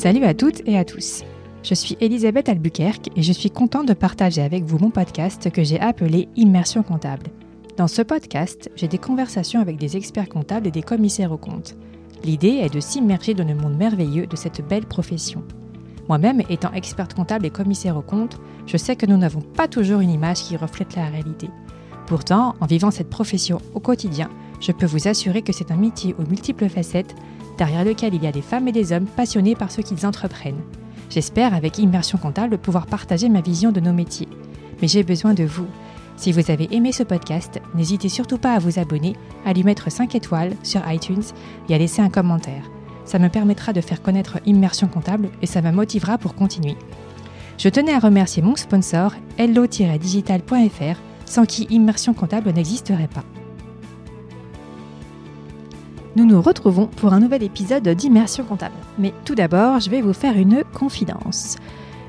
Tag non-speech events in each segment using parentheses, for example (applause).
Salut à toutes et à tous. Je suis Elisabeth Albuquerque et je suis contente de partager avec vous mon podcast que j'ai appelé Immersion comptable. Dans ce podcast, j'ai des conversations avec des experts comptables et des commissaires aux comptes. L'idée est de s'immerger dans le monde merveilleux de cette belle profession. Moi-même, étant experte comptable et commissaire aux comptes, je sais que nous n'avons pas toujours une image qui reflète la réalité. Pourtant, en vivant cette profession au quotidien, je peux vous assurer que c'est un métier aux multiples facettes, derrière lequel il y a des femmes et des hommes passionnés par ce qu'ils entreprennent. J'espère, avec Immersion Comptable, pouvoir partager ma vision de nos métiers. Mais j'ai besoin de vous. Si vous avez aimé ce podcast, n'hésitez surtout pas à vous abonner, à lui mettre 5 étoiles sur iTunes et à laisser un commentaire. Ça me permettra de faire connaître Immersion Comptable et ça me motivera pour continuer. Je tenais à remercier mon sponsor, hello-digital.fr, sans qui Immersion Comptable n'existerait pas. Nous nous retrouvons pour un nouvel épisode d'Immersion comptable. Mais tout d'abord, je vais vous faire une confidence.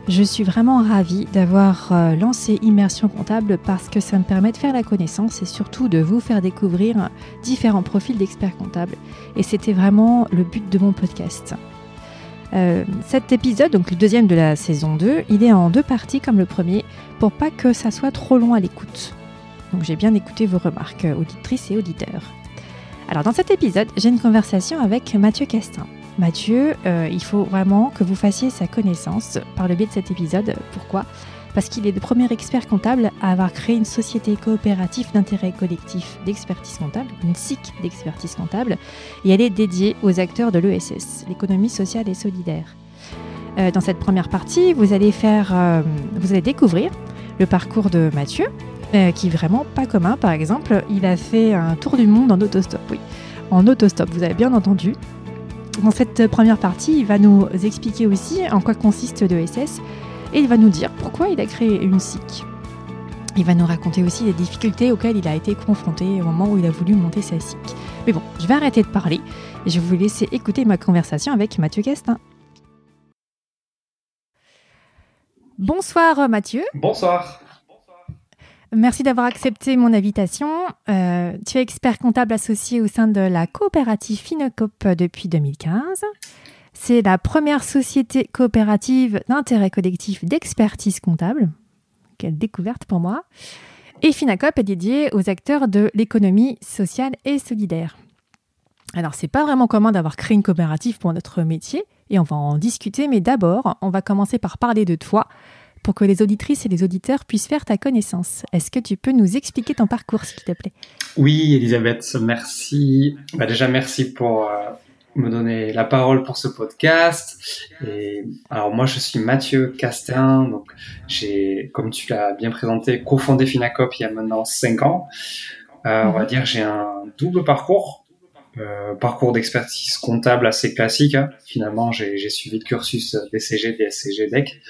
Je suis vraiment ravie d'avoir euh, lancé Immersion comptable parce que ça me permet de faire la connaissance et surtout de vous faire découvrir différents profils d'experts comptables. Et c'était vraiment le but de mon podcast. Euh, cet épisode, donc le deuxième de la saison 2, il est en deux parties comme le premier pour pas que ça soit trop long à l'écoute. Donc j'ai bien écouté vos remarques, auditrices et auditeurs. Alors dans cet épisode, j'ai une conversation avec Mathieu Castin. Mathieu, euh, il faut vraiment que vous fassiez sa connaissance par le biais de cet épisode. Pourquoi? Parce qu'il est le premier expert comptable à avoir créé une société coopérative d'intérêt collectif d'expertise comptable, une SIC d'expertise comptable, et elle est dédiée aux acteurs de l'ESS, l'économie sociale et solidaire. Euh, dans cette première partie, vous allez faire, euh, vous allez découvrir le parcours de Mathieu, qui est vraiment pas commun. Par exemple, il a fait un tour du monde en autostop. Oui, en autostop, vous avez bien entendu. Dans cette première partie, il va nous expliquer aussi en quoi consiste l'ESS et il va nous dire pourquoi il a créé une SIC. Il va nous raconter aussi les difficultés auxquelles il a été confronté au moment où il a voulu monter sa SIC. Mais bon, je vais arrêter de parler et je vais vous laisser écouter ma conversation avec Mathieu Castin. Bonsoir Mathieu. Bonsoir. Merci d'avoir accepté mon invitation. Euh, tu es expert comptable associé au sein de la coopérative Finocop depuis 2015. C'est la première société coopérative d'intérêt collectif d'expertise comptable. Quelle découverte pour moi. Et Finacop est dédié aux acteurs de l'économie sociale et solidaire. Alors, c'est pas vraiment commun d'avoir créé une coopérative pour notre métier et on va en discuter, mais d'abord, on va commencer par parler de toi pour que les auditrices et les auditeurs puissent faire ta connaissance. Est-ce que tu peux nous expliquer ton parcours, s'il te plaît Oui, Elisabeth, merci. Bah déjà, merci pour euh, me donner la parole pour ce podcast. Et alors moi, je suis Mathieu Castin. Donc, j'ai, comme tu l'as bien présenté, cofondé Finacop il y a maintenant cinq ans. Euh, On va mhm. dire j'ai un double parcours. Euh, parcours d'expertise comptable assez classique. Hein. Finalement, j'ai suivi le cursus DCG, DSCG, DEC.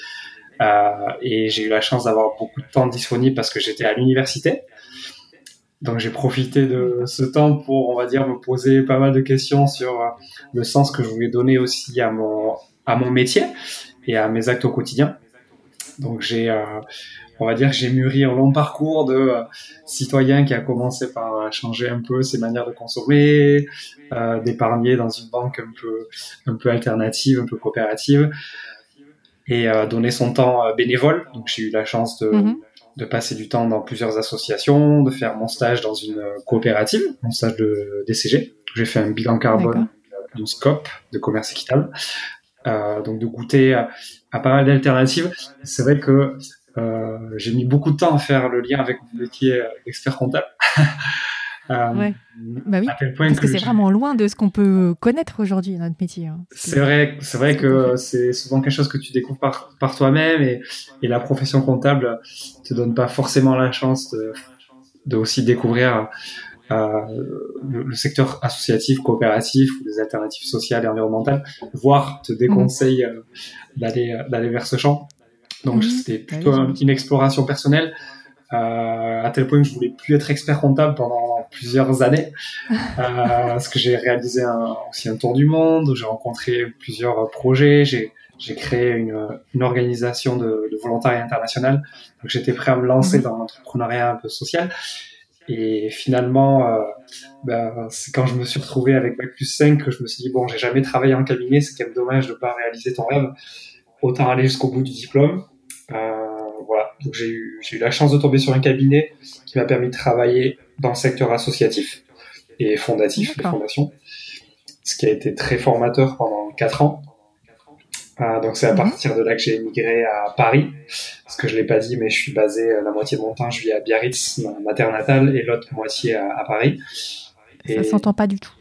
Euh, et j'ai eu la chance d'avoir beaucoup de temps disponible parce que j'étais à l'université. Donc j'ai profité de ce temps pour, on va dire, me poser pas mal de questions sur euh, le sens que je voulais donner aussi à mon à mon métier et à mes actes au quotidien. Donc j'ai, euh, on va dire, j'ai mûri un long parcours de citoyen qui a commencé par changer un peu ses manières de consommer, d'épargner dans une banque un peu un peu alternative, un peu coopérative, et euh, donner son temps euh, bénévole. Donc j'ai eu la chance de, mhm. de passer du temps dans plusieurs associations, de faire mon stage dans une euh, coopérative, mon stage de DCG. J'ai fait un bilan carbone d'une scope de commerce équitable. Euh, donc de goûter à, à pas mal d'alternatives. C'est vrai que euh, j'ai mis beaucoup de temps à faire le lien avec mon métier d'expert comptable. (laughs) Euh, ouais. Bah oui, parce que, c'est vraiment loin de ce qu'on peut connaître aujourd'hui notre métier. Hein. C'est vrai, c'est vrai que c'est souvent quelque chose que tu découvres par, par toi-même et, et, la profession comptable te donne pas forcément la chance de, de aussi découvrir euh, le, secteur associatif, coopératif ou les alternatives sociales et environnementales, voire te déconseille mmh. d'aller d'aller vers ce champ. Donc mmh. c'était bah plutôt une exploration personnelle. Euh, à tel point que je voulais plus être expert comptable pendant plusieurs années, (laughs) euh, parce que j'ai réalisé un, aussi un tour du monde, j'ai rencontré plusieurs projets, j'ai j'ai créé une, une organisation de, de, volontariat international, donc j'étais prêt à me lancer mhm. dans l'entrepreneuriat un peu social. Et finalement, euh, ben, c'est quand je me suis retrouvé avec Bac plus 5 que je me suis dit, bon, j'ai jamais travaillé en cabinet, c'est quand même dommage de pas réaliser ton rêve. Autant aller jusqu'au bout du diplôme. Euh, donc j'ai eu, j'ai eu la chance de tomber sur un cabinet qui m'a permis de travailler dans le secteur associatif et fondatif, les fondations, ce qui a été très formateur pendant quatre ans. Euh, donc c'est à mhm. partir de là que j'ai émigré à Paris, parce que je l'ai pas dit, mais je suis basé euh, la moitié de mon temps, je vis à Biarritz, ma terre natale, et l'autre moitié à, Paris. Et... Ça s'entend pas du tout.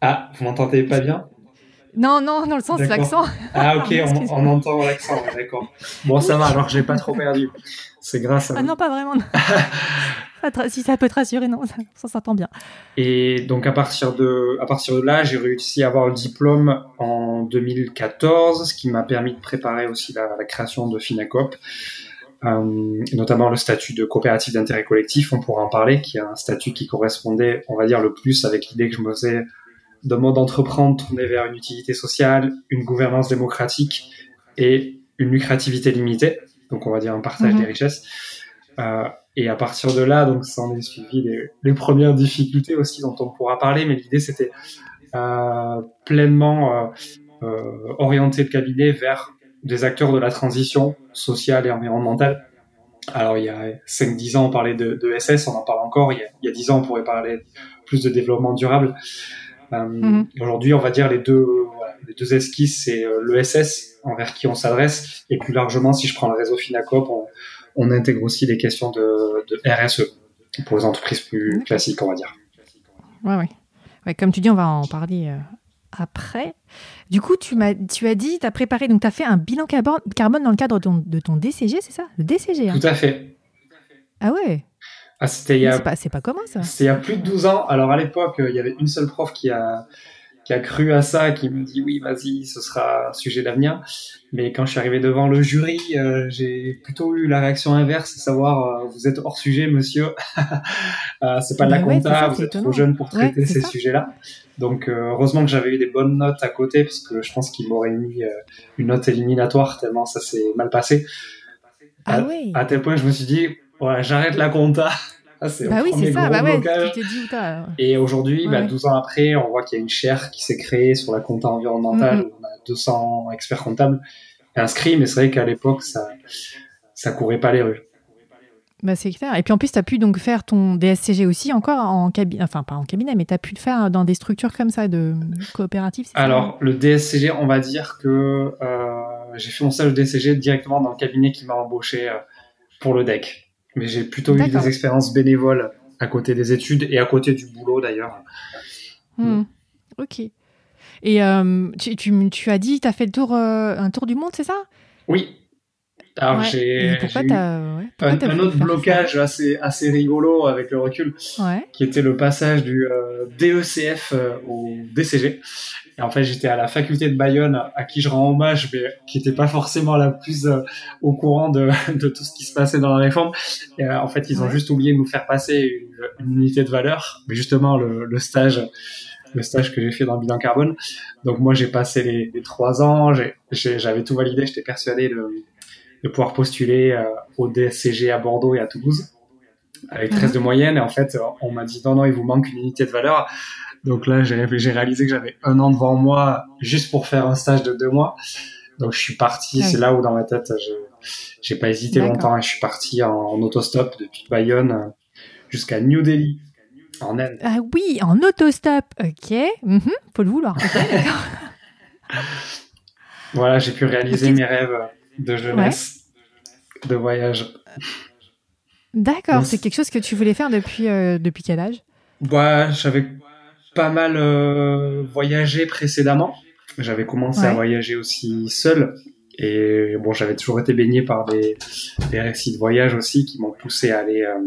Ah, vous m'entendez pas bien? Non, non, dans le sens de l'accent. Ah ok, on, on, entend l'accent, d'accord. Bon, ça va, alors j'ai pas trop perdu. C'est grâce à... Ah non, pas vraiment. (laughs) si ça peut te rassurer, non, ça, s'entend bien. Et donc à partir de, à partir de là, j'ai réussi à avoir le diplôme en 2014, ce qui m'a permis de préparer aussi la, création de Finacop, euh, notamment le statut de coopérative d'intérêt collectif, on pourra en parler, qui est un statut qui correspondait, on va dire, le plus avec l'idée que je me faisais de mode d'entreprendre tourné vers une utilité sociale, une gouvernance démocratique et une lucrativité limitée. Donc on va dire un partage mhm. des richesses. Euh, et à partir de là, donc ça en est suivi les, les, premières difficultés aussi dont on pourra parler, mais l'idée c'était euh, pleinement euh, euh orienter le cabinet vers des acteurs de la transition sociale et environnementale. Alors il y a 5-10 ans on parlait de, de, SS, on en parle encore, il y, a, il y, a, 10 ans on pourrait parler plus de développement durable. Euh. Aujourd'hui on va dire les deux, les deux esquisses c'est euh, le SS envers qui on s'adresse et plus largement si je prends le réseau Finacop on, on intègre aussi des questions de, RSE pour les entreprises plus classiques, on va dire. Ouais, ouais. comme tu dis, on va en parler euh, après. Du coup, tu, m'as, tu as dit, tu as préparé, donc tu as fait un bilan carbone dans le cadre de ton, DCG, c'est ça? Le DCG. Hein? Tout à fait. Ah ouais? Ah, c'était il y a... C'est pas, pas commun ça. C'était il y a plus de 12 ans. Alors à l'époque, il y avait une seule prof qui a, qui a cru à ça, qui me dit oui, vas-y, ce sera un sujet d'avenir. Mais quand je suis arrivé devant le jury, euh, j'ai plutôt eu la réaction inverse, savoir euh, vous êtes hors sujet, monsieur. (laughs) euh, c'est pas de la bah compta, vous êtes trop jeune pour traiter ces sujets-là. Donc euh, heureusement que j'avais eu des bonnes notes à côté, parce que je pense qu'il m'aurait mis une note éliminatoire tellement ça s'est mal passé. Ah à, oui. à tel point, je me suis dit, ouais, j'arrête la compta. (laughs) Ah, bah oui, c'est ça. Bah ouais, tu dit Et aujourd'hui, bah, 12 ans après, on voit qu'il y a une chaire qui s'est créée sur la compta environnementale. On a 200 experts comptables inscrits, mais c'est vrai qu'à l'époque, ça, ça courait pas les rues. Bah c'est clair. Et puis en plus, tu as pu donc faire ton DSCG aussi encore en cabinet, enfin pas en cabinet, mais tu as pu le faire dans des structures comme ça, de coopératives Alors, le DSCG, on va dire que euh, j'ai fait mon stage de DSCG directement dans le cabinet qui m'a embauché euh, pour le DEC mais j'ai plutôt eu des expériences bénévoles à côté des études et à côté du boulot d'ailleurs. Hmm. Ok. Et euh, tu, tu, tu, as dit, tu as fait le tour, euh, un tour du monde, c'est ça? Oui. Alors j'ai eu un, autre blocage assez, assez rigolo avec le recul, qui était le passage du euh, DECF au DCG. Et en fait, j'étais à la faculté de Bayonne, à qui je rends hommage, mais qui n'était pas forcément la plus euh, au courant de, (laughs) de, tout ce qui se passait dans la réforme. Et euh, en fait, ils ont juste oublié de nous faire passer une, unité de valeur, mais justement le, le stage, le stage que j'ai fait dans le bilan carbone. Donc moi, j'ai passé les, les trois ans, j'avais tout validé, j'étais persuadé de, de pouvoir postuler euh, au DSCG à Bordeaux et à Toulouse avec 13 de moyenne. Et en fait, on m'a dit non, non, il vous manque une unité de valeur. Donc là, j'ai réalisé que j'avais un an devant moi juste pour faire un stage de deux mois. Donc je suis parti, c'est là où dans ma tête, j'ai pas hésité longtemps et je suis parti en, autostop depuis Bayonne jusqu'à New Delhi, en Inde. Ah oui, en autostop, ok. Mm Faut le vouloir. (laughs) voilà, j'ai pu réaliser mes rêves de jeunesse, de voyage. D'accord, c'est quelque chose que tu voulais faire depuis, euh, depuis quel âge? Bah, J'avais pas mal euh, voyagé précédemment. J'avais commencé à voyager aussi seul. Et bon, j'avais toujours été baigné par des, des récits de voyage aussi qui m'ont poussé à aller, euh,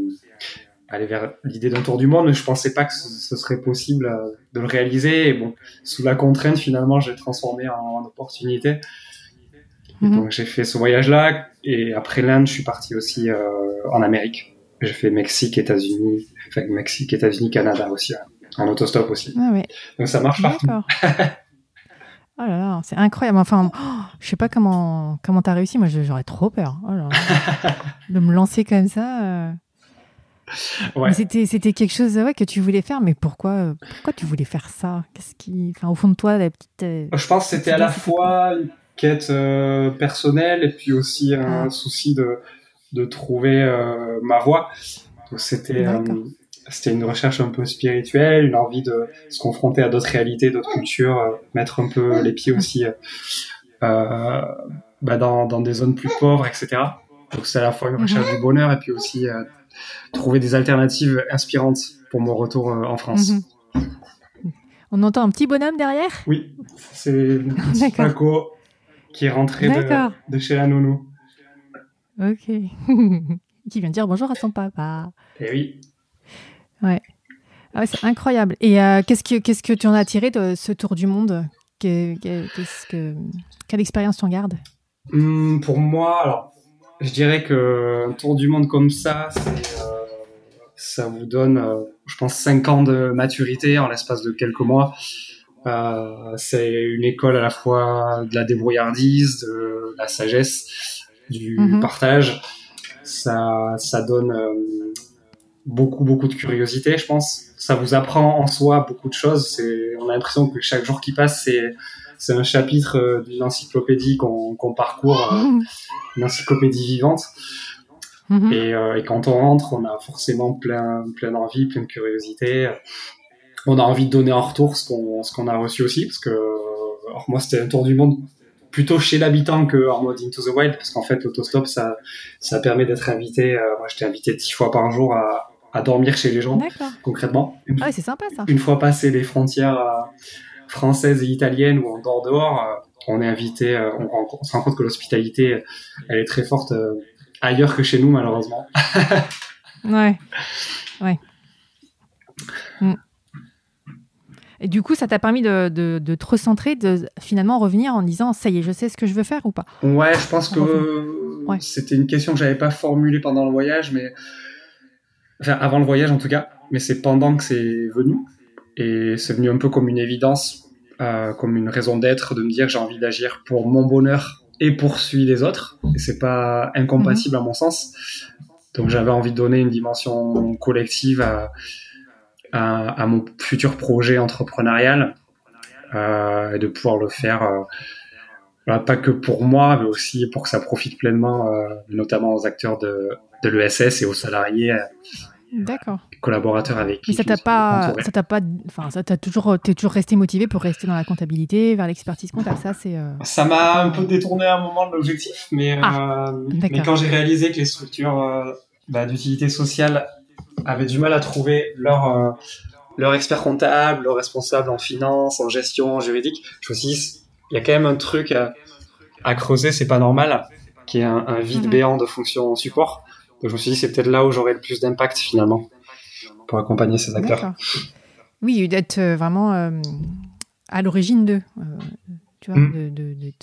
aller vers l'idée d'un tour du monde. Je pensais pas que ce, serait possible de le réaliser. Et bon, sous la contrainte, finalement, j'ai transformé en, opportunité. Mhm. Donc j'ai fait ce voyage-là. Et après l'Inde, je suis parti aussi en Amérique. J'ai fait Mexique, États-Unis, enfin, Mexique, États-Unis, Canada aussi. En autostop aussi. Ah Donc ça marche partout. (laughs) oh là là, c'est incroyable. Enfin, oh, je sais pas comment comment t'as réussi. Moi, j'aurais trop peur oh (laughs) de me lancer comme ça. Euh. Ouais. C'était, c'était quelque chose ouais, que tu voulais faire, mais pourquoi, pourquoi tu voulais faire ça? Qu'est-ce qui, enfin, au fond de toi, la petite. Euh, je pense que c'était à la fois quête euh, personnelle et puis aussi un ah. souci de, de trouver euh, ma voie. Donc c'était, c'était une recherche un peu spirituelle, une envie de se confronter à d'autres réalités, d'autres cultures, mettre un peu les pieds aussi bah, dans, dans des zones plus pauvres, etc. Donc c'est à la fois une recherche mhm. du bonheur et puis aussi euh, trouver des alternatives inspirantes pour mon retour euh, en France. Mhm. On entend un petit bonhomme derrière? Oui, c'est (laughs) Paco qui est rentré de, de, chez la nounou. Ok. (laughs) qui vient dire bonjour à son papa. Eh oui. Ouais. Ah c'est incroyable. Et euh, qu'est-ce, que, qu'est-ce que tu en as tiré de ce tour du monde? Que, Quelle expérience tu en gardes hmm, Pour moi, alors, je dirais que un tour du monde comme ça, euh, ça vous donne, euh, je pense, 5 ans de maturité en l'espace de quelques mois. Euh, c'est une école à la fois de la débrouillardise, de la sagesse, du mhm. partage. Ça, ça donne beaucoup, beaucoup de curiosité, je pense. Ça vous apprend en soi beaucoup de choses. C'est, on a l'impression que chaque jour qui passe, c'est c'est un chapitre euh, d'une encyclopédie qu'on parcourt, euh, mmh. une encyclopédie vivante. Mmh. Euh, et, quand on rentre, on a forcément plein, plein d'envie, plein de curiosité. On a envie de donner en retour ce qu'on ce qu'on a reçu aussi, parce que alors moi c'était un tour du monde plutôt chez l'habitant que en mode into the wild, parce qu'en fait l'autostop ça ça permet d'être invité. moi j'étais invité dix fois par jour à, à dormir chez les gens concrètement. Ah c'est sympa ça. Une fois passé les frontières française et italienne ou en dehors dehors, euh, on est invité, euh, on, se rend compte que l'hospitalité, elle est très forte euh, ailleurs que chez nous, malheureusement. ouais, ouais. (laughs) Mm. Et du coup, ça t'a permis de, de, te recentrer, de finalement revenir en disant ça y est, je sais ce que je veux faire ou pas? Ouais, je pense que c'était une question que j'avais pas formulée pendant le voyage, mais enfin avant le voyage en tout cas, mais c'est pendant que c'est venu. Et c'est venu un peu comme une évidence, euh, comme une raison d'être, de me dire j'ai envie d'agir pour mon bonheur et pour celui des autres. Et c'est pas incompatible à mon sens. Donc j'avais envie de donner une dimension collective à, à, mon futur projet entrepreneurial euh, et de pouvoir le faire. Euh, pas que pour moi, mais aussi pour que ça profite pleinement, euh, notamment aux acteurs de, de l'ESS et aux salariés D'accord. collaborateurs avec qui. Mais ça t'a pas, ça t'a pas, enfin, ça t'a toujours, t'es toujours resté motivé pour rester dans la comptabilité, vers l'expertise comptable. Ça, c'est. Euh, ça m'a un peu détourné à un moment de l'objectif, mais, ah, euh, mais quand j'ai réalisé que les structures euh, bah, d'utilité sociale avaient du mal à trouver leur leur expert comptable, leur responsable en finance, en gestion, en juridique, je me suis dit, il y a quand même un truc à, à creuser, c'est pas normal, qui est un, un vide mhm. béant de fonction support. Donc je me suis dit, c'est peut-être là où j'aurais le plus d'impact finalement pour accompagner ces acteurs. Oui, d'être euh, vraiment euh, à l'origine d'eux. Euh, tu vois, hmm. de, de,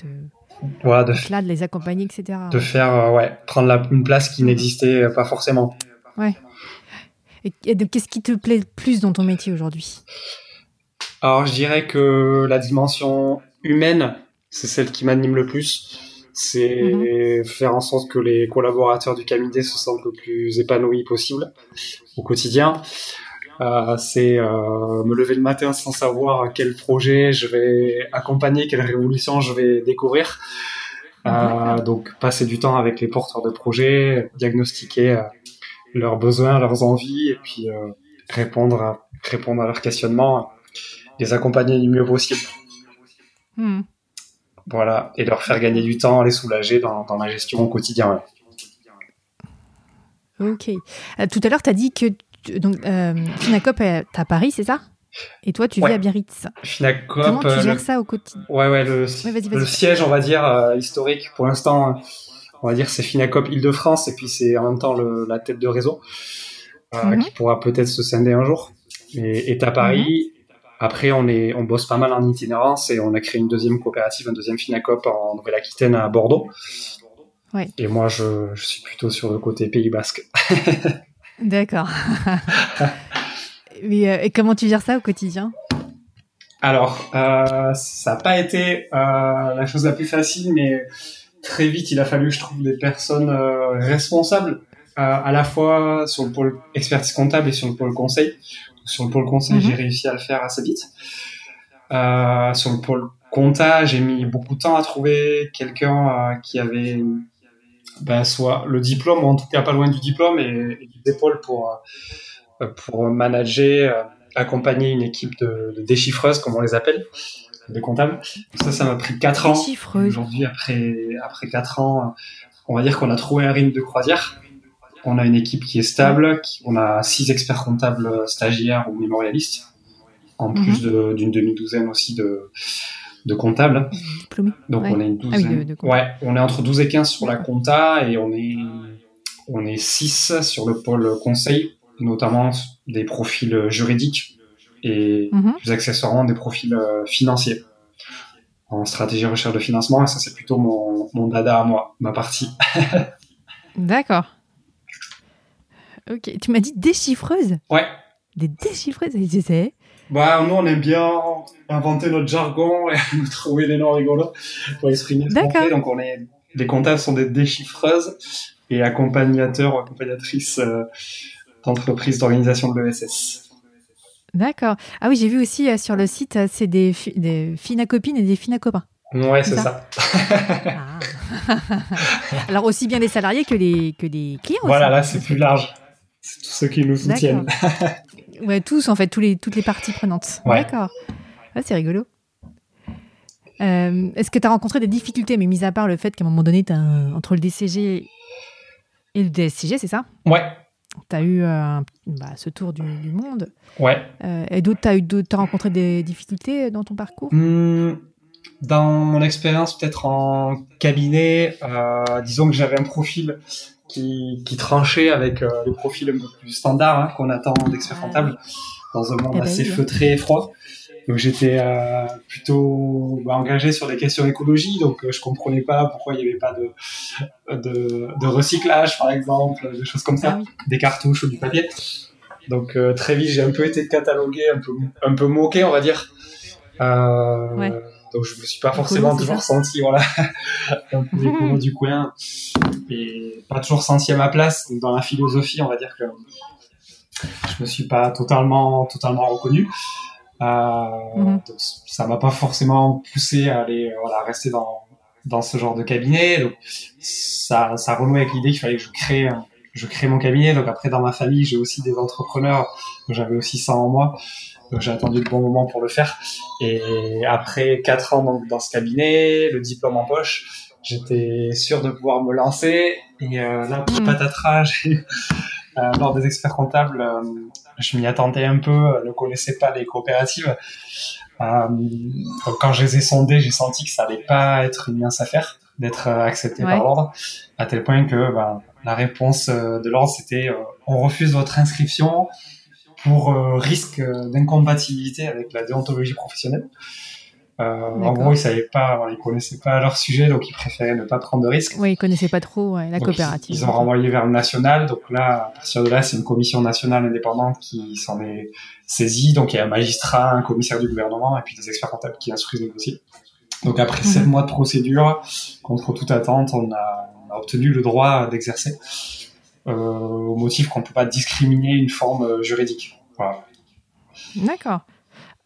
voilà, de, là, de les accompagner, etc. De faire, ouais, prendre la, une place qui n'existait pas forcément. Ouais. Qu'est-ce qui te plaît le plus dans ton métier aujourd'hui? Alors, je dirais que la dimension humaine, c'est celle qui m'anime le plus c'est mhm. faire en sorte que les collaborateurs du cabinet se sentent le plus épanouis possible au quotidien. Euh, c'est euh, me lever le matin sans savoir quel projet je vais accompagner, quelle révolution je vais découvrir. Euh, donc passer du temps avec les porteurs de projets, diagnostiquer leurs besoins, leurs envies, et puis euh, répondre à, répondre à leurs questionnements, les accompagner du mieux possible. Hmm. Voilà, et leur faire gagner du temps, les soulager dans, dans la gestion au quotidien. Ok. Euh, tout à l'heure, tu as dit que donc, euh, Finacop est à Paris, c'est ça? Et toi, tu vis à Biarritz. Finacop. Comment tu gères euh, ça au quotidien? Ouais, ouais, le, siège, on va dire, historique, pour l'instant, on va dire, c'est Finacop Île-de-France, et puis c'est en même temps le, la tête de réseau, mhm. qui pourra peut-être se scinder un jour. Et est à Paris. Mhm. Après, on est, on bosse pas mal en itinérance et on a créé une deuxième coopérative, un deuxième Finacop en Nouvelle-Aquitaine à Bordeaux. Ouais. Et moi, je, je, suis plutôt sur le côté Pays Basque. (laughs) D'accord. Euh, et comment tu gères ça au quotidien? Alors, euh, ça n'a pas été euh, la chose la plus facile, mais très vite, il a fallu que je trouve des personnes euh, responsables à la fois sur le pôle expertise comptable et sur le pôle conseil. Sur le pôle conseil, j'ai Mhm. réussi à le faire assez vite. Euh, sur le pôle compta, j'ai mis beaucoup de temps à trouver quelqu'un euh, qui avait ben, soit le diplôme, ou en tout cas pas loin du diplôme, et, et des épaules pour, euh, pour manager, euh, accompagner une équipe de, de déchiffreuses, comme on les appelle, de comptables. Ça, ça m'a pris 4 ans. Aujourd'hui, après, après 4 ans, on va dire qu'on a trouvé un rythme de croisière. On a une équipe qui est stable, qui- on a six experts comptables stagiaires ou mémorialistes, en plus de- d'une demi-douzaine aussi de, de comptables. Diplômé. Donc Ouais. on est une Ah oui, douzaine. de- de compta. ouais, on est entre 12 et 15 sur la compta et on est on est 6 sur le pôle conseil, notamment des profils juridiques et Mhm. plus accessoirement des profils euh, financiers en stratégie recherche de financement et ça c'est plutôt mon, mon dada à moi, ma partie. (laughs) D'accord. Ok, tu m'as dit déchiffreuse? Ouais. Des déchiffreuses, c'est- Bah, nous, on aime bien inventer notre jargon et (laughs) trouver des noms rigolos pour exprimer ce qu'on fait. Donc, on est, les comptables sont des déchiffreuses et accompagnateurs ou accompagnatrices euh, d'entreprises d'organisation de l'ESS. D'accord. Ah oui, j'ai vu aussi euh, sur le site, euh, c'est des, fi- des fines copines et des fines copains. Ouais, c'est ça. Ah. (laughs) Alors aussi bien les salariés que les, que les clients. Voilà, aussi. là, c'est plus large. C'est tous ceux qui nous soutiennent. (laughs) Ouais, tous en fait, tous les, toutes les parties prenantes. Ouais. D'accord. Ah, c'est rigolo. Euh, Est-ce que tu as rencontré des difficultés, mais mis à part le fait qu'à un moment donné, t'as un- entre le DCG et le DSCG, c'est ça? Ouais, Tu as eu euh, bah, ce tour du, du monde. ouais. Euh, et d'autres, tu as, t'as rencontré des difficultés dans ton parcours? Hmm, Dans mon expérience, peut-être en cabinet, euh, disons que j'avais un profil qui, qui tranchait avec le profil un peu plus standard hein, qu'on attend d'expert comptable dans un monde Eh ben assez oui, hein. feutré et froid. Donc j'étais euh, plutôt bah, engagé sur des questions écologie, donc euh, je comprenais pas pourquoi il n'y avait pas de, de, de recyclage, par exemple, des choses comme ça, Ah des cartouches ou du papier. Donc euh, très vite, j'ai un peu été catalogué, un peu, un peu moqué, on va dire. Euh, Ouais. Donc je me suis pas forcément toujours ça senti, voilà, (laughs) un peu (laughs) du coin, et pas toujours senti à ma place. Dans la philosophie, on va dire que je me suis pas totalement, totalement reconnu. Euh, Mhm. donc ça m'a pas forcément poussé à aller, euh, voilà, rester dans dans ce genre de cabinet. Donc ça, ça renouait avec l'idée qu'il fallait que je crée, un- je crée mon cabinet. Donc après dans ma famille, j'ai aussi des entrepreneurs. J'avais aussi ça en moi. Donc j'ai attendu le bon moment pour le faire. Et après quatre ans donc, dans ce cabinet, le diplôme en poche, j'étais sûr de pouvoir me lancer. Et euh, là, pour Mhm. patatras, (laughs) euh, lors des experts comptables, euh, je m'y attendais un peu, euh, ne connaissais pas les coopératives. Euh, donc quand je les ai sondées, j'ai senti que ça allait pas être une mince affaire d'être euh, accepté Ouais. par l'ordre, à tel point que ben, la réponse euh, de l'ordre c'était euh, on refuse votre inscription pour euh, risque d'incompatibilité avec la déontologie professionnelle. Euh, en gros, ils savaient pas, ils connaissaient pas leur sujet, donc ils préféraient ne pas prendre de risques. Oui, ils connaissaient pas trop ouais, la Donc, coopérative. Ils, ils ont renvoyé vers le national. Donc là, à partir de là, c'est une commission nationale indépendante qui s'en est saisie. Donc il y a un magistrat, un commissaire du gouvernement et puis des experts comptables qui instruisent le dossier. Donc après Mhm. sept mois de procédure, contre toute attente, on a, on a obtenu le droit d'exercer euh, au motif qu'on peut pas discriminer une forme euh, juridique. Voilà. D'accord.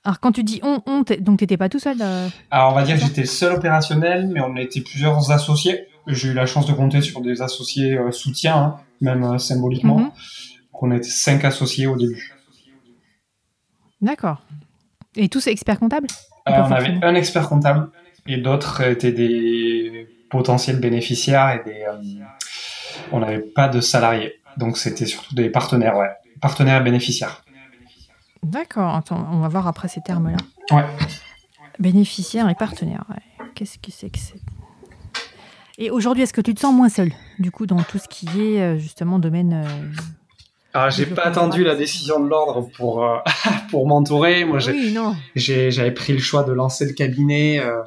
Alors quand tu dis on, on, donc t'étais pas tout seul euh, Alors on va dire que j'étais seul opérationnel, mais on était plusieurs associés. J'ai eu la chance de compter sur des associés euh, soutiens, hein, même euh, symboliquement. Mhm. Donc on était cinq associés au début. D'accord. Et tous experts comptables? Euh, on avait un expert comptable et d'autres étaient des potentiels bénéficiaires et des. on n'avait pas de salariés, donc c'était surtout des partenaires, ouais, partenaires et bénéficiaires. D'accord. Attends, on va voir après ces termes-là. Ouais. Bénéficiaires et partenaires. ouais. Qu'est-ce que c'est que c'est Et aujourd'hui, est-ce que tu te sens moins seul, du coup, dans tout ce qui est euh, justement domaine euh, Alors j'ai pas attendu la décision de l'ordre pour euh, (laughs) pour m'entourer. Moi, j'ai- Oui, non. j'ai- j'avais pris le choix de lancer le cabinet. euh,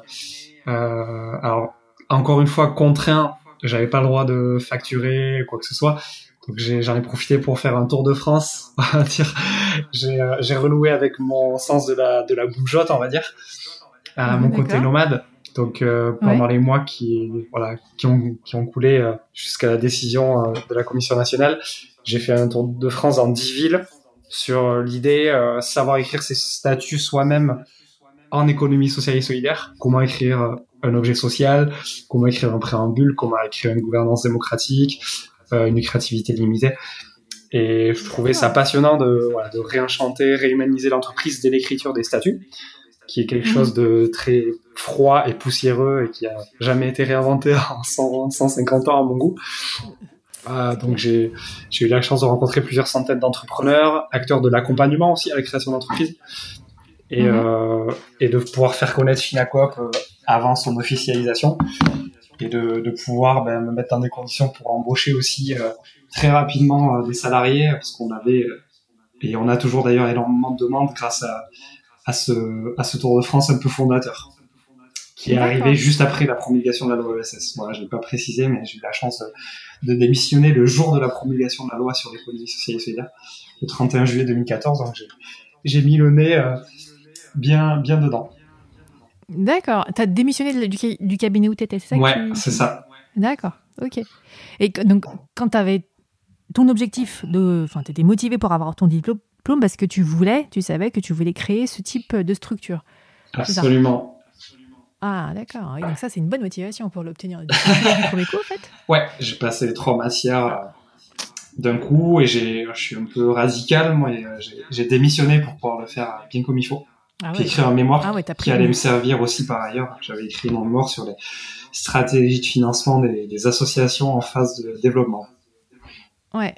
euh, alors encore une fois contraint, j'avais pas le droit de facturer quoi que ce soit. Donc j'en ai, profité pour faire un tour de France, (laughs) on va dire. J'ai euh, j'ai renoué avec mon sens de la de la bougeotte, on va dire, à Mhm, mon côté nomade. Donc euh, pendant les mois qui voilà qui ont qui ont coulé euh, jusqu'à la décision de la commission nationale, j'ai fait un tour de France dans dix villes sur l'idée savoir écrire ses statuts soi-même en économie sociale et solidaire, comment écrire un objet social, comment écrire un préambule, comment écrire une gouvernance démocratique, une créativité limitée. Et je trouvais ça passionnant de, voilà, de réenchanter, réhumaniser l'entreprise dès l'écriture des statuts qui est quelque chose de très froid et poussiéreux et qui a jamais été réinventé (laughs) en 100, 150 ans à mon goût. Euh, donc j'ai eu la chance de rencontrer plusieurs centaines d'entrepreneurs, acteurs de l'accompagnement aussi à la création d'entreprises, et, mhm. euh, et de pouvoir faire connaître Finacop euh, avant son officialisation, et de, de pouvoir ben, me mettre dans des conditions pour embaucher aussi euh, très rapidement euh, des salariés, parce qu'on avait, et on a toujours d'ailleurs énormément de demandes grâce à, à ce, à ce Tour de France un peu fondateur, qui est arrivé juste après la promulgation de la loi ESS. Voilà, je l'ai pas précisé, mais j'ai eu la chance de, démissionner le jour de la promulgation de la loi sur l'économie sociale et solidaire, le 31 juillet 2014. Donc j'ai mis le nez euh, bien, bien dedans. D'accord. Tu as démissionné du, du, cabinet où tu étais, c'est ça Ouais, c'est ça. D'accord, ok. Et donc, quand tu avais ton objectif de. Enfin, tu étais motivé pour avoir ton diplôme, parce que tu voulais, tu savais que tu voulais créer ce type de structure. Absolument. Ah, d'accord. donc ça, c'est une bonne motivation pour l'obtenir (laughs) du premier coup, en fait Ouais, j'ai passé trois matières euh, d'un coup et je suis un peu radical. Moi, euh, j'ai démissionné pour pouvoir le faire bien comme il faut. Ah Puis écrire un mémoire ah qui allait me servir aussi par ailleurs. J'avais écrit mon mémoire sur les stratégies de financement des, des associations en phase de développement. Ouais,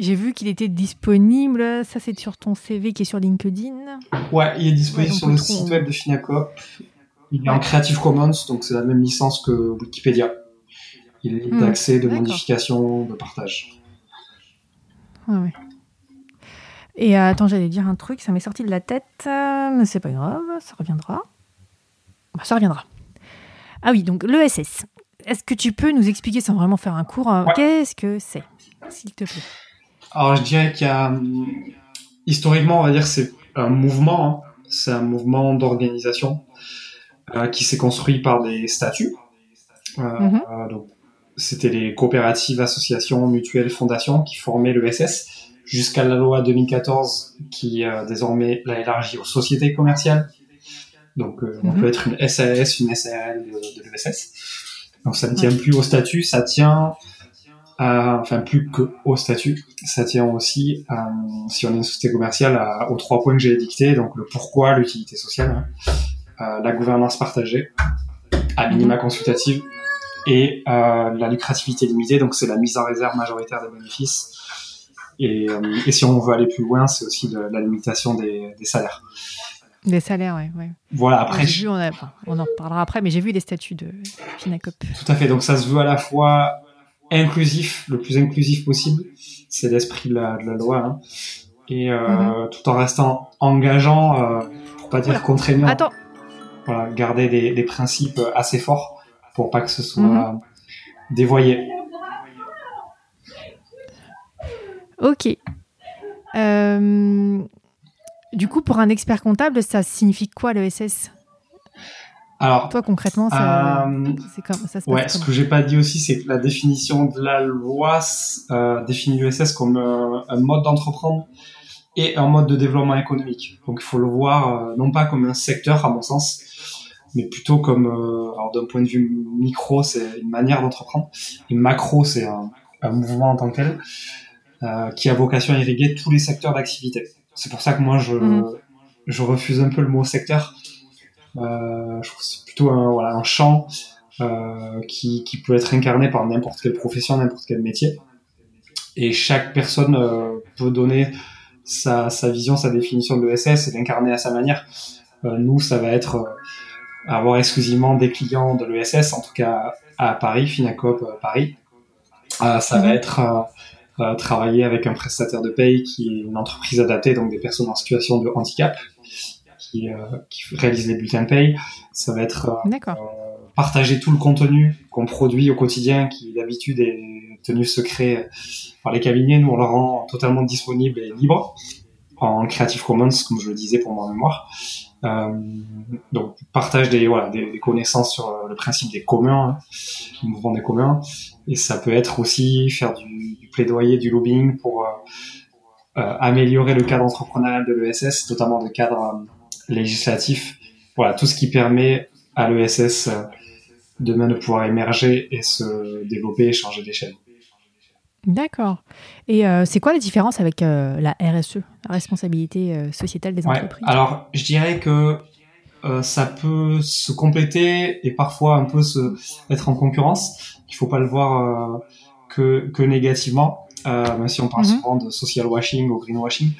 j'ai vu qu'il était disponible. Ça, c'est sur ton CV qui est sur LinkedIn. Ouais, il est disponible sur le site web de Finacop. Il est en Creative Commons, donc c'est la même licence que Wikipédia. Il est hmm, d'accès, de modification, de partage. Ouais, ouais. Et euh, attends, j'allais dire un truc, ça m'est sorti de la tête, mais c'est pas grave, ça reviendra. Bah, ça reviendra. Ah oui, donc l'ESS. Est-ce que tu peux nous expliquer sans vraiment faire un cours, hein, qu'est-ce que c'est, s'il te plaît? Alors je dirais qu'il y a historiquement, on va dire, c'est un mouvement. Hein. C'est un mouvement d'organisation euh, qui s'est construit par des statuts. Euh, mhm. euh, c'était les coopératives, associations, mutuelles, fondations qui formaient le SS jusqu'à la loi 2014 qui désormais l'a élargi aux sociétés commerciales. Donc on mhm. peut être une SAS, une SARL de, de l'ESS. Donc ça ne tient plus au statut, ça tient enfin plus que au statut, ça tient aussi, si on est une société commerciale, aux trois points que j'ai dictés, donc le pourquoi, l'utilité sociale, hein, euh, la gouvernance partagée, à minima mhm. consultative, et euh, la lucrativité limitée, donc c'est la mise en réserve majoritaire des bénéfices. Et, euh, et si on veut aller plus loin, c'est aussi de, la limitation des, des salaires. Des salaires, oui. Ouais. Voilà, après. Vu, on, on, en reparlera après, mais j'ai vu les statuts de Finacop. Tout à fait. Donc ça se veut à la fois inclusif, le plus inclusif possible. C'est l'esprit de la, de la loi. Hein. Et euh, mhm. tout en restant engageant, euh, pour pas dire contraignant. Attends. Voilà, garder des, des, principes assez forts pour pas que ce soit mhm. dévoyé. Ok. Euh, du coup, pour un expert comptable, ça signifie quoi le SS alors, toi concrètement, ça, euh, comme, ça se passe Ouais, ce que j'ai pas dit aussi, c'est que la définition de la loi euh, définit l'USS comme euh, un mode d'entreprendre et un mode de développement économique. Donc, il faut le voir non pas comme un secteur, à mon sens, mais plutôt comme, alors d'un point de vue micro, c'est une manière d'entreprendre, et macro, c'est un, un, mouvement en tant que tel, qui a vocation à irriguer tous les secteurs d'activité. C'est pour ça que moi, je, mmh. je refuse un peu le mot secteur euh, je trouve c'est plutôt un, voilà, un champ euh, qui, qui peut être incarné par n'importe quelle profession, n'importe quel métier. Et chaque personne euh, peut donner sa, sa vision, sa définition de l'ESS et l'incarner à sa manière. Euh, nous, ça va être avoir exclusivement des clients de l'ESS, en tout cas à Paris, Finacop Paris. ça va mhm. Travailler avec un prestataire de paye qui est une entreprise adaptée, donc des personnes en situation de handicap, qui, euh, qui réalise les bulletins de paye. Ça va être euh, partager tout le contenu qu'on produit au quotidien, qui d'habitude est tenu secret par les cabinets. Nous, on le rend totalement disponible et libre. en Creative Commons, comme je le disais pour mon mémoire. Euh, donc partage des, voilà, des, connaissances sur euh, le principe des communs, hein, le mouvement des communs, et ça peut être aussi faire du, du plaidoyer, du lobbying pour euh, améliorer le cadre entrepreneurial de l'ESS, notamment le cadre législatif. Voilà, tout ce qui permet à l'ESS demain de pouvoir émerger et se développer et changer d'échelle. D'accord. Et euh, c'est quoi la différence avec euh, la RSE, la responsabilité euh, sociétale des entreprises? Alors, je dirais que ça peut se compléter et parfois un peu se être en concurrence. Il faut pas le voir que, que négativement, même si on parle mhm. souvent de social washing ou greenwashing.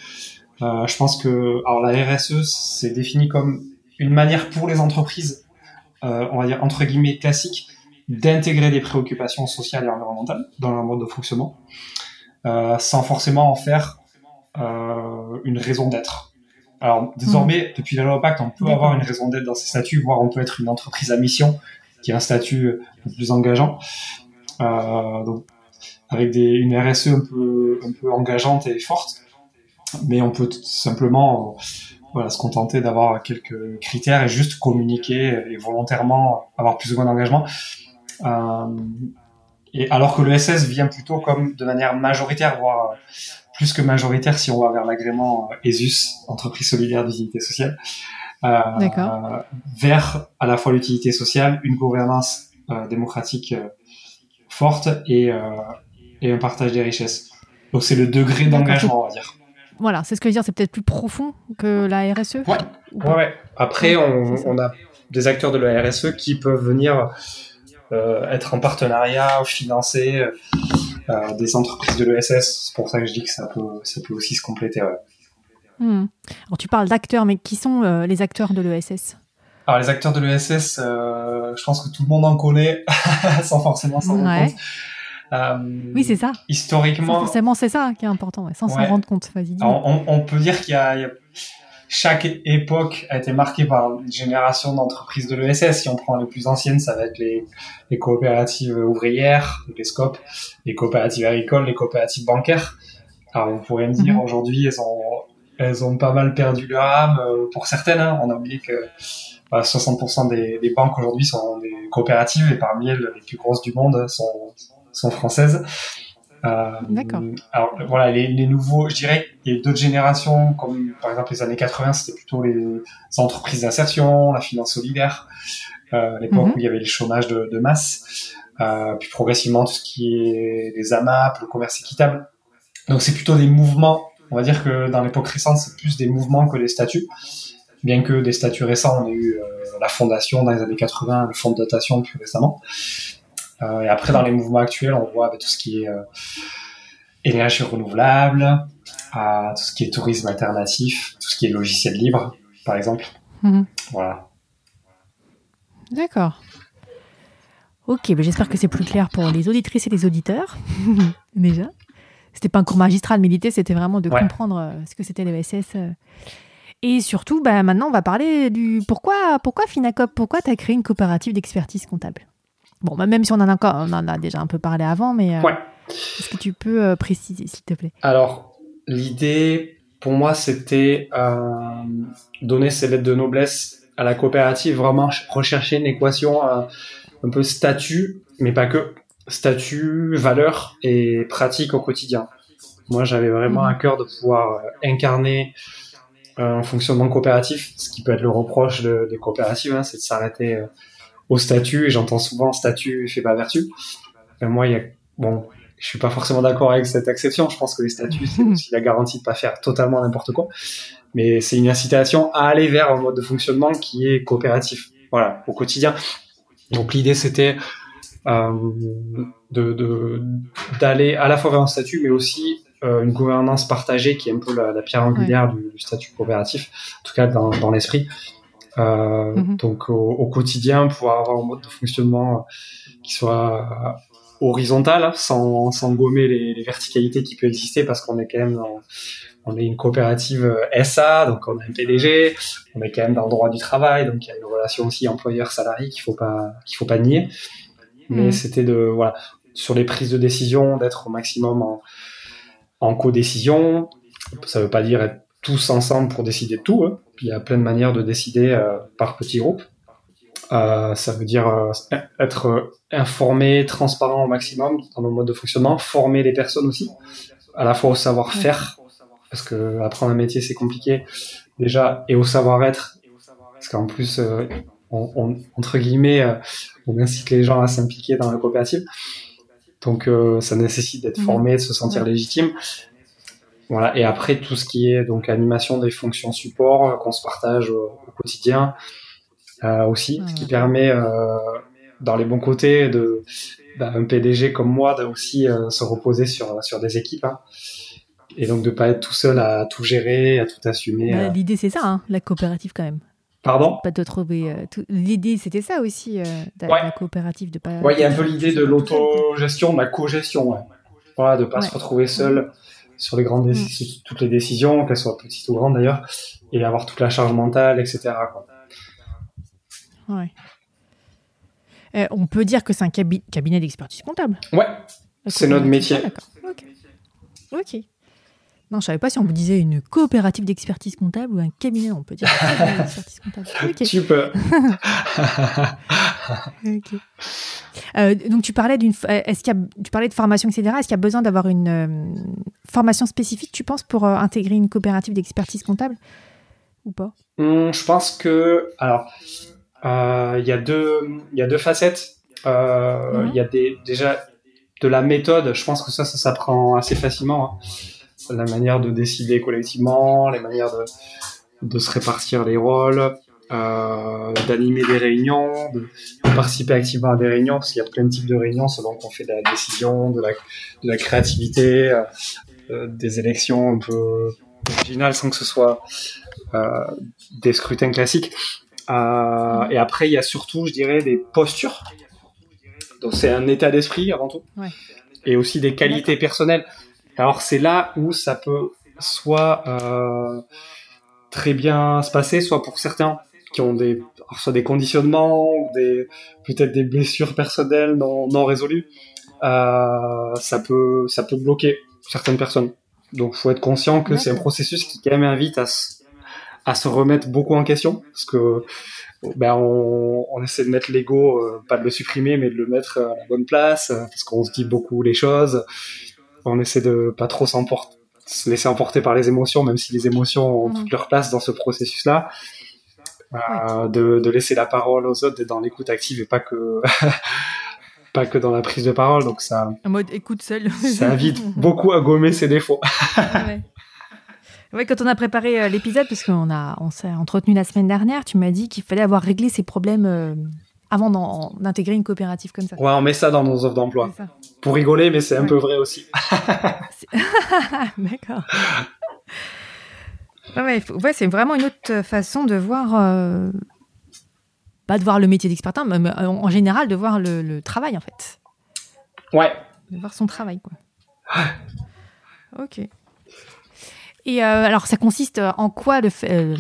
je pense que alors la RSE c'est défini comme une manière pour les entreprises, on va dire entre guillemets classiques, d'intégrer des préoccupations sociales et environnementales dans leur mode de fonctionnement, euh, sans forcément en faire euh, une raison d'être. Alors désormais, hmm. depuis la loi Pacte, on peut avoir une raison d'être dans ces statuts, voire on peut être une entreprise à mission qui a un statut plus engageant. Euh, donc, avec des, une RSE un peu, un peu engageante et forte, mais on peut tout simplement voilà, se contenter d'avoir quelques critères et juste communiquer et volontairement avoir plus ou moins d'engagement. Euh, et alors que le SS vient plutôt comme de manière majoritaire, voire plus que majoritaire si on va vers l'agrément ESUS, entreprise solidaire d'utilité sociale, euh, vers à la fois l'utilité sociale, une gouvernance euh, démocratique euh, forte et, euh, et un partage des richesses. Donc c'est le degré d'engagement, on va dire. Voilà, c'est ce que je veux dire, c'est peut-être plus profond que la RSE. Ouais, ouais. Après, on, on, a des acteurs de la RSE qui peuvent venir euh, être en partenariat, financer euh, des entreprises de l'ESS. C'est pour ça que je dis que ça peut, ça peut aussi se compléter. Hmm. Alors tu parles d'acteurs, mais qui sont euh, les acteurs de l'ESS Alors les acteurs de l'ESS, je pense que tout le monde en connaît, (laughs) sans forcément s'en rendre compte. Euh, oui, c'est ça. Historiquement. forcément, c'est ça qui est important, sans s'en rendre compte. Vas-y. On, on, peut dire qu'il y, a, chaque époque a été marquée par une génération d'entreprises de l'ESS. Si on prend les plus anciennes, ça va être les, les coopératives ouvrières, les SCOP, les coopératives agricoles, les coopératives bancaires. Alors, vous pourriez me dire, mhm. aujourd'hui, elles ont, elles ont pas mal perdu leur âme. Euh, pour certaines, hein. on a oublié que 60% des, des, banques aujourd'hui sont des coopératives et parmi elles, les plus grosses du monde sont, sont françaises. Euh, D'accord. Alors voilà, les, les, nouveaux, je dirais, il y a d'autres générations, comme par exemple les années 80, c'était plutôt les entreprises d'insertion, la finance solidaire, euh, l'époque mhm. où il y avait le chômage de, de masse, euh, puis progressivement tout ce qui est les AMAP, le commerce équitable. Donc c'est plutôt des mouvements. On va dire que dans l'époque récente, c'est plus des mouvements que des statuts. Bien que des statuts récents, on a eu euh, la fondation dans les années 80, le fonds de dotation plus récemment. Euh, et après, dans les mouvements actuels, on voit bah, tout ce qui est euh, énergie renouvelable, tout ce qui est tourisme alternatif, tout ce qui est logiciel libre, par exemple. Mhm. Voilà. D'accord. Ok, bah, j'espère que c'est plus clair pour les auditrices et les auditeurs, (laughs) déjà. C'était pas un cours magistral, mais l'idée, c'était vraiment de comprendre euh, ce que c'était l'ESS. Et surtout, bah, maintenant, on va parler du pourquoi, pourquoi Finacop, pourquoi tu as créé une coopérative d'expertise comptable? Bon, bah, même si on en, a encore, on en a déjà un peu parlé avant, mais euh, est-ce que tu peux euh, préciser, s'il te plaît? Alors, l'idée, pour moi, c'était euh, donner ces lettres de noblesse à la coopérative, vraiment rechercher une équation un peu statut, mais pas que, statut, valeur et pratique au quotidien. Moi, j'avais vraiment à mhm. cœur de pouvoir incarner un fonctionnement coopératif, ce qui peut être le reproche des coopératives, hein, c'est de s'arrêter au statut, et j'entends souvent statut fait pas vertu. Et moi, il y a, bon, je suis pas forcément d'accord avec cette exception. Je pense que les statuts, c'est (laughs) aussi la garantie de pas faire totalement n'importe quoi. Mais c'est une incitation à aller vers un mode de fonctionnement qui est coopératif. Voilà, au quotidien. Donc l'idée, c'était euh, de d'aller à la fois vers un statut, mais aussi euh, une gouvernance partagée qui est un peu la, pierre angulaire du, statut coopératif, en tout cas dans, dans l'esprit. Euh, mhm. Donc au, quotidien, pouvoir avoir un mode de fonctionnement euh, qui soit horizontal, hein, sans, sans gommer les, les, verticalités qui peuvent exister, parce qu'on est quand même dans, on est une coopérative euh, SA, donc on a un PDG, on est quand même dans le droit du travail, donc il y a une relation aussi employeur-salarié qu'il faut pas qu'il faut pas nier. Mais mhm. c'était de voilà sur les prises de décision d'être au maximum en, en co-décision. Ça veut pas dire être tous ensemble pour décider de tout. Hein. Puis il y a plein de manières de décider par petits groupes. ça veut dire être informé, transparent au maximum dans nos modes de fonctionnement, former les personnes aussi, à la fois au savoir-faire, parce que apprendre un métier c'est compliqué déjà, et au savoir-être, parce qu'en plus, euh, on, entre guillemets, euh, on incite les gens à s'impliquer dans la coopérative. Donc euh, ça nécessite d'être mhm. formé, de se sentir légitime. Voilà. Et après tout ce qui est donc animation des fonctions support qu'on se partage au, quotidien aussi, ce qui permet dans les bons côtés de bah, un PDG comme moi de aussi se reposer sur sur des équipes. Hein et donc de pas être tout seul à tout gérer, à tout assumer. Bah, l'idée c'est ça, hein, la coopérative quand même. Pardon? Pas de trouver. Euh, l'idée c'était ça aussi, euh, de la coopérative de pas. Ouais, il y a un peu l'idée de l'autogestion, de la co-gestion, ouais. Voilà, de pas se retrouver seul sur les grandes toutes les décisions, qu'elles soient petites ou grandes d'ailleurs, et avoir toute la charge mentale, etc. Quoi. Ouais. Euh, on peut dire que c'est un cabinet d'expertise comptable. Ouais, c'est notre métier. Ah. Ok. Non, je savais pas si on vous disait une coopérative d'expertise comptable ou un cabinet, on peut dire. (laughs) d'expertise comptable. Tu peux. (laughs) (laughs) Euh, donc tu parlais d'une, est-ce qu'il tu parlais de formation, etc. Est-ce qu'il y a besoin d'avoir une euh, formation spécifique, tu penses, pour euh, intégrer une coopérative d'expertise comptable ou pas? Hum, Je pense que, alors, il y a deux, il y a deux facettes. Mhm. Il y a des, déjà de la méthode. Je pense que ça, ça s'apprend assez facilement. Hein la manière de décider collectivement, les manières de, de se répartir les rôles, euh, d'animer des réunions, de, participer activement à des réunions, parce qu'il y a plein de types de réunions selon qu'on fait de la décision, de la, de la créativité, euh, euh des élections un peu originales sans que ce soit euh, des scrutins classiques. Et après, il y a surtout, je dirais, des postures. Donc c'est un état d'esprit avant tout. Ouais. Et aussi des qualités personnelles. Alors c'est là où ça peut soit très bien se passer, soit pour certains qui ont des soit des conditionnements ou des peut-être des blessures personnelles non, non résolues, euh, ça peut ça peut bloquer certaines personnes. Donc faut être conscient que c'est un processus qui quand même invite à se, à se remettre beaucoup en question parce que ben on, on essaie de mettre l'ego, euh, pas de le supprimer, mais de le mettre à la bonne place, euh, parce qu'on se dit beaucoup les choses on essaie de pas trop s'emporter, se laisser emporter par les émotions, même si les émotions ont mm. toute leur place dans ce processus-là. Euh, de, laisser la parole aux autres, d'être dans l'écoute active et pas que (laughs) pas que dans la prise de parole. Donc ça. En mode écoute seul. ça invite (laughs) beaucoup à gommer ses défauts. (laughs) ouais. quand on a préparé euh, l'épisode, parce qu'on a on s'est entretenu la semaine dernière, tu m'as dit qu'il fallait avoir réglé ses problèmes euh, avant d'intégrer une coopérative comme ça. Ouais, on met ça dans nos offres d'emploi. Pour rigoler, mais c'est un peu vrai aussi. D'accord. Ouais, c'est vraiment une autre façon de voir, euh, pas de voir le métier d'expertin, mais en général de voir le, travail en fait. Ouais. De voir son travail, quoi. ok. Et euh, alors, ça consiste en quoi le fait, euh,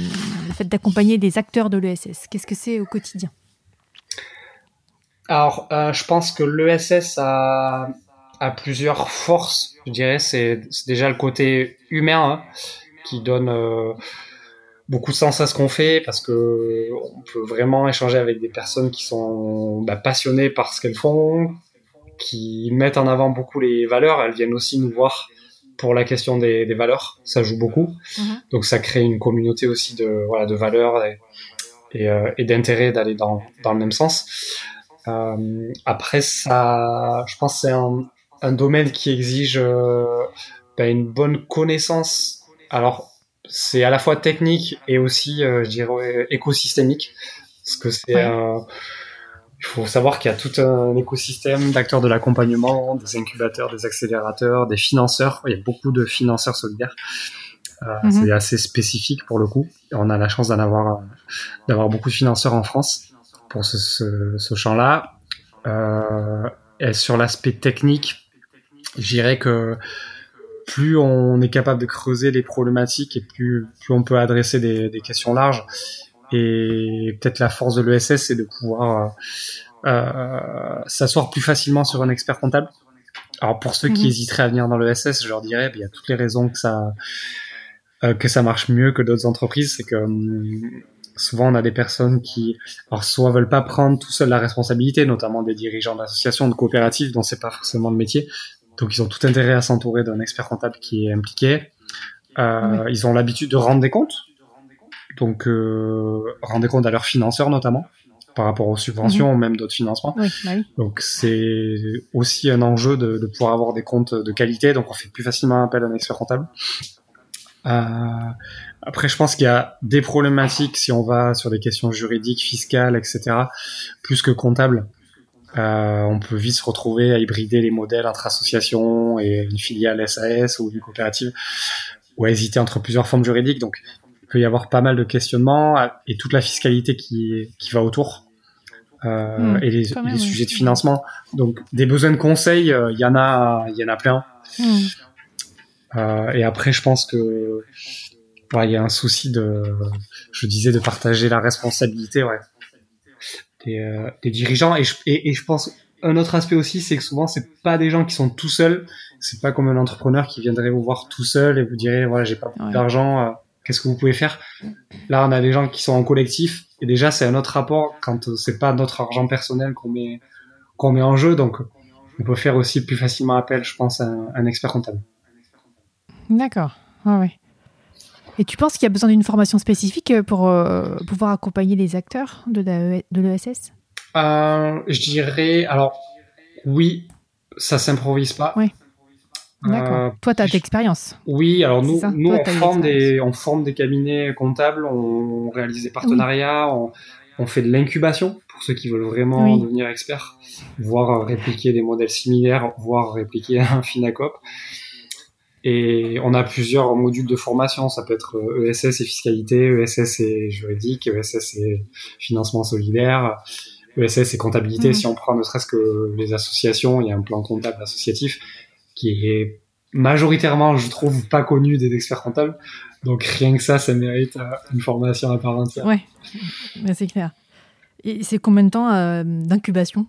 d'accompagner des acteurs de l'ESS Qu'est-ce que c'est au quotidien? Alors, euh, je pense que l'ESS a, a plusieurs forces. Je dirais, c'est déjà le côté humain hein, qui donne euh, beaucoup de sens à ce qu'on fait parce que on peut vraiment échanger avec des personnes qui sont bah, passionnées par ce qu'elles font, qui mettent en avant beaucoup les valeurs. Elles viennent aussi nous voir pour la question des, des valeurs. Ça joue beaucoup. Mm-hmm. Donc, ça crée une communauté aussi de voilà de valeurs et, et, euh, et d'intérêt d'aller dans, dans le même sens. Euh, après, ça, je pense, c'est un, un, domaine qui exige euh, ben, une bonne connaissance. Alors, c'est à la fois technique et aussi, euh, je dirais, écosystémique, parce que c'est il faut savoir qu'il y a tout un écosystème d'acteurs de l'accompagnement, des incubateurs, des accélérateurs, des financeurs. Il y a beaucoup de financeurs solidaires. Euh, mhm. C'est assez spécifique pour le coup. On a la chance d'en avoir, d'avoir beaucoup de financeurs en France pour ce, ce, ce champ-là. Euh, et sur l'aspect technique, je dirais que plus on est capable de creuser les problématiques et plus, plus on peut adresser des, des questions larges. Et peut-être la force de l'ESS, c'est de pouvoir euh, s'asseoir plus facilement sur un expert comptable. Alors pour ceux qui mhm. hésiteraient à venir dans l'ESS, je leur dirais, ben, il y a toutes les raisons que ça que ça marche mieux que d'autres entreprises, c'est que hum, souvent on a des personnes qui, alors soit veulent pas prendre tout seul la responsabilité, notamment des dirigeants d'associations, de coopératives dont c'est pas forcément le métier, donc ils ont tout intérêt à s'entourer d'un expert comptable qui est impliqué. Euh, Ils ont l'habitude de rendre des comptes, donc euh, rendre des comptes à leurs financeurs notamment par rapport aux subventions ou même d'autres financements. Oui, bah oui. Donc c'est aussi un enjeu de, de, pouvoir avoir des comptes de qualité, donc on fait plus facilement appel à un expert comptable. Euh, après, je pense qu'il y a des problématiques si on va sur des questions juridiques, fiscales, etc., plus que comptables. Euh, on peut vite se retrouver à hybrider les modèles entre associations et une filiale SAS ou une coopérative, ou à hésiter entre plusieurs formes juridiques. Donc, il peut y avoir pas mal de questionnements et toute la fiscalité qui, qui va autour. Euh, hmm, et les, les sujets de financement. Donc, des besoins de conseil, il euh, y en a, il y en a plein. Hmm. Et après, je pense que il y a un souci de, je disais, de partager la responsabilité, ouais, des, euh, des dirigeants. Et je, et, je pense un autre aspect aussi, c'est que souvent c'est pas des gens qui sont tout seuls. C'est pas comme un entrepreneur qui viendrait vous voir tout seul et vous dirait voilà j'ai pas d'argent, euh, qu'est-ce que vous pouvez faire? Là on a des gens qui sont en collectif et déjà c'est un autre rapport quand c'est pas notre argent personnel qu'on met qu'on met en jeu. Donc on peut faire aussi plus facilement appel, je pense, à un, expert comptable. D'accord. Ah ouais. Et tu penses qu'il y a besoin d'une formation spécifique pour euh, pouvoir accompagner les acteurs de l'ESS euh, Je dirais, alors oui, ça s'improvise pas. Oui. D'accord. Euh, Toi, tu as d'expérience. Oui, alors nous, nous on, forme des, on forme des cabinets comptables, on, réalise des partenariats, on, on, fait de l'incubation pour ceux qui veulent vraiment devenir experts, voire répliquer des modèles similaires, voire répliquer (laughs) un Finacop. Et on a plusieurs modules de formation. Ça peut être ESS et fiscalité, ESS et juridique, ESS et financement solidaire, ESS et comptabilité. Mhm. Si on prend ne serait-ce que les associations, il y a un plan comptable associatif qui est majoritairement, je trouve, pas connu des experts comptables. Donc rien que ça, ça mérite euh, une formation à part entière. Ouais, c'est clair. Et c'est combien de temps euh, d'incubation?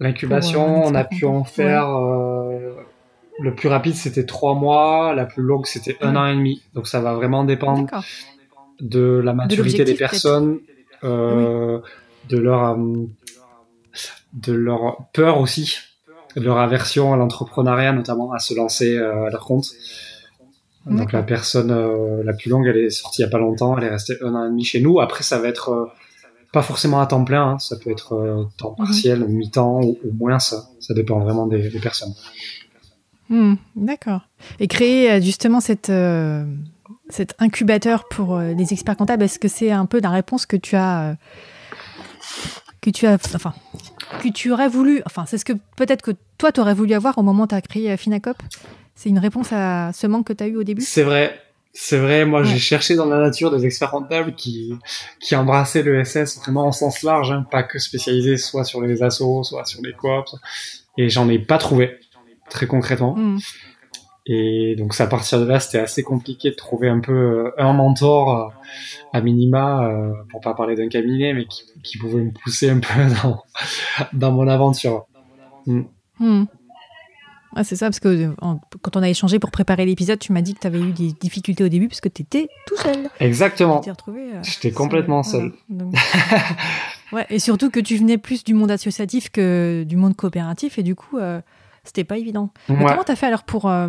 L'incubation, on a pu en faire euh, le plus rapide, c'était trois mois. La plus longue, c'était un an et demi. Donc, ça va vraiment dépendre de la maturité des personnes, euh, de leur euh, de leur peur aussi, de leur aversion à l'entrepreneuriat, notamment à se lancer euh, à leur compte. Donc la personne la plus longue, elle est sortie il y a pas longtemps, elle est restée un an et demi chez nous. Après, ça va être pas forcément à temps plein, hein. ça peut être temps mhm. partiel, mi-temps ou, moins ça. Ça dépend vraiment des personnes. Hmm, d'accord. Et créer euh, justement cette, euh, cet incubateur pour euh, les experts comptables, est-ce que c'est un peu la réponse que tu as, que tu as, enfin, que tu aurais voulu, enfin, c'est ce que peut-être que toi tu aurais voulu avoir au moment où tu as créé Finacop? C'est une réponse à ce manque que tu as eu au début? C'est vrai. C'est vrai, moi j'ai cherché dans la nature des experts comptables qui, qui embrassaient l'ESS vraiment en sens large, hein, pas que spécialisés soit sur les assos, soit sur les coops, et j'en ai pas trouvé très concrètement. Mm. Et donc, à partir de là, c'était assez compliqué de trouver un peu euh, un mentor euh, à minima, euh, pour pas parler d'un cabinet, mais qui, qui, pouvait me pousser un peu (laughs) dans, dans mon aventure. Mm. c'est ça, parce que quand on a échangé pour préparer l'épisode, tu m'as dit que tu avais eu des difficultés au début parce que tu étais tout seul. Exactement. J'étais complètement seul. (laughs) ouais, et surtout que tu venais plus du monde associatif que du monde coopératif, et du coup, c'était pas évident. comment t'as fait alors pour euh,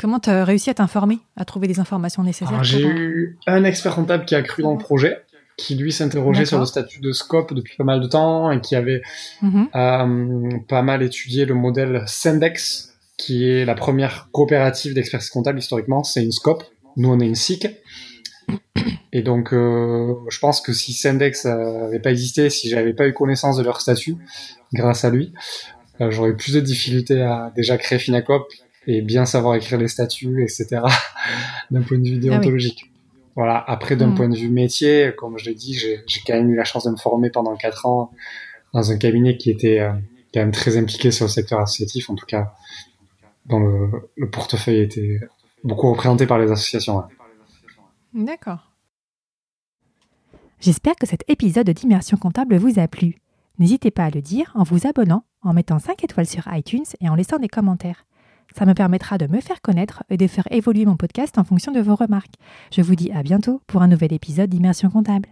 comment t'as réussi à t'informer, à trouver les informations nécessaires J'ai eu un expert comptable qui a cru dans le projet, qui lui s'interrogeait sur le statut de scope depuis pas mal de temps et qui avait mhm. euh, pas mal étudié le modèle Sendex, qui est la première coopérative d'expertise comptable historiquement. C'est une scope. Nous, on est une SIC. Et donc, euh, je pense que si Sendex n'avait pas existé, si j'avais pas eu connaissance de leur statut, grâce à lui, euh, j'aurais plus de difficultés à déjà créer Finacop et bien savoir écrire les statuts, etc. (laughs) d'un point de vue ah déontologique. Voilà. Après, d'un hmm. point de vue métier, comme je l'ai dit, j'ai quand même eu la chance de me former pendant quatre ans dans un cabinet qui était euh, quand même très impliqué sur le secteur associatif, en tout cas, dont le, le portefeuille était beaucoup représenté par les associations. D'accord. J'espère que cet épisode d'immersion comptable vous a plu. N'hésitez pas à le dire en vous abonnant, en mettant 5 étoiles sur iTunes et en laissant des commentaires. Ça me permettra de me faire connaître et de faire évoluer mon podcast en fonction de vos remarques. Je vous dis à bientôt pour un nouvel épisode d'Immersion comptable.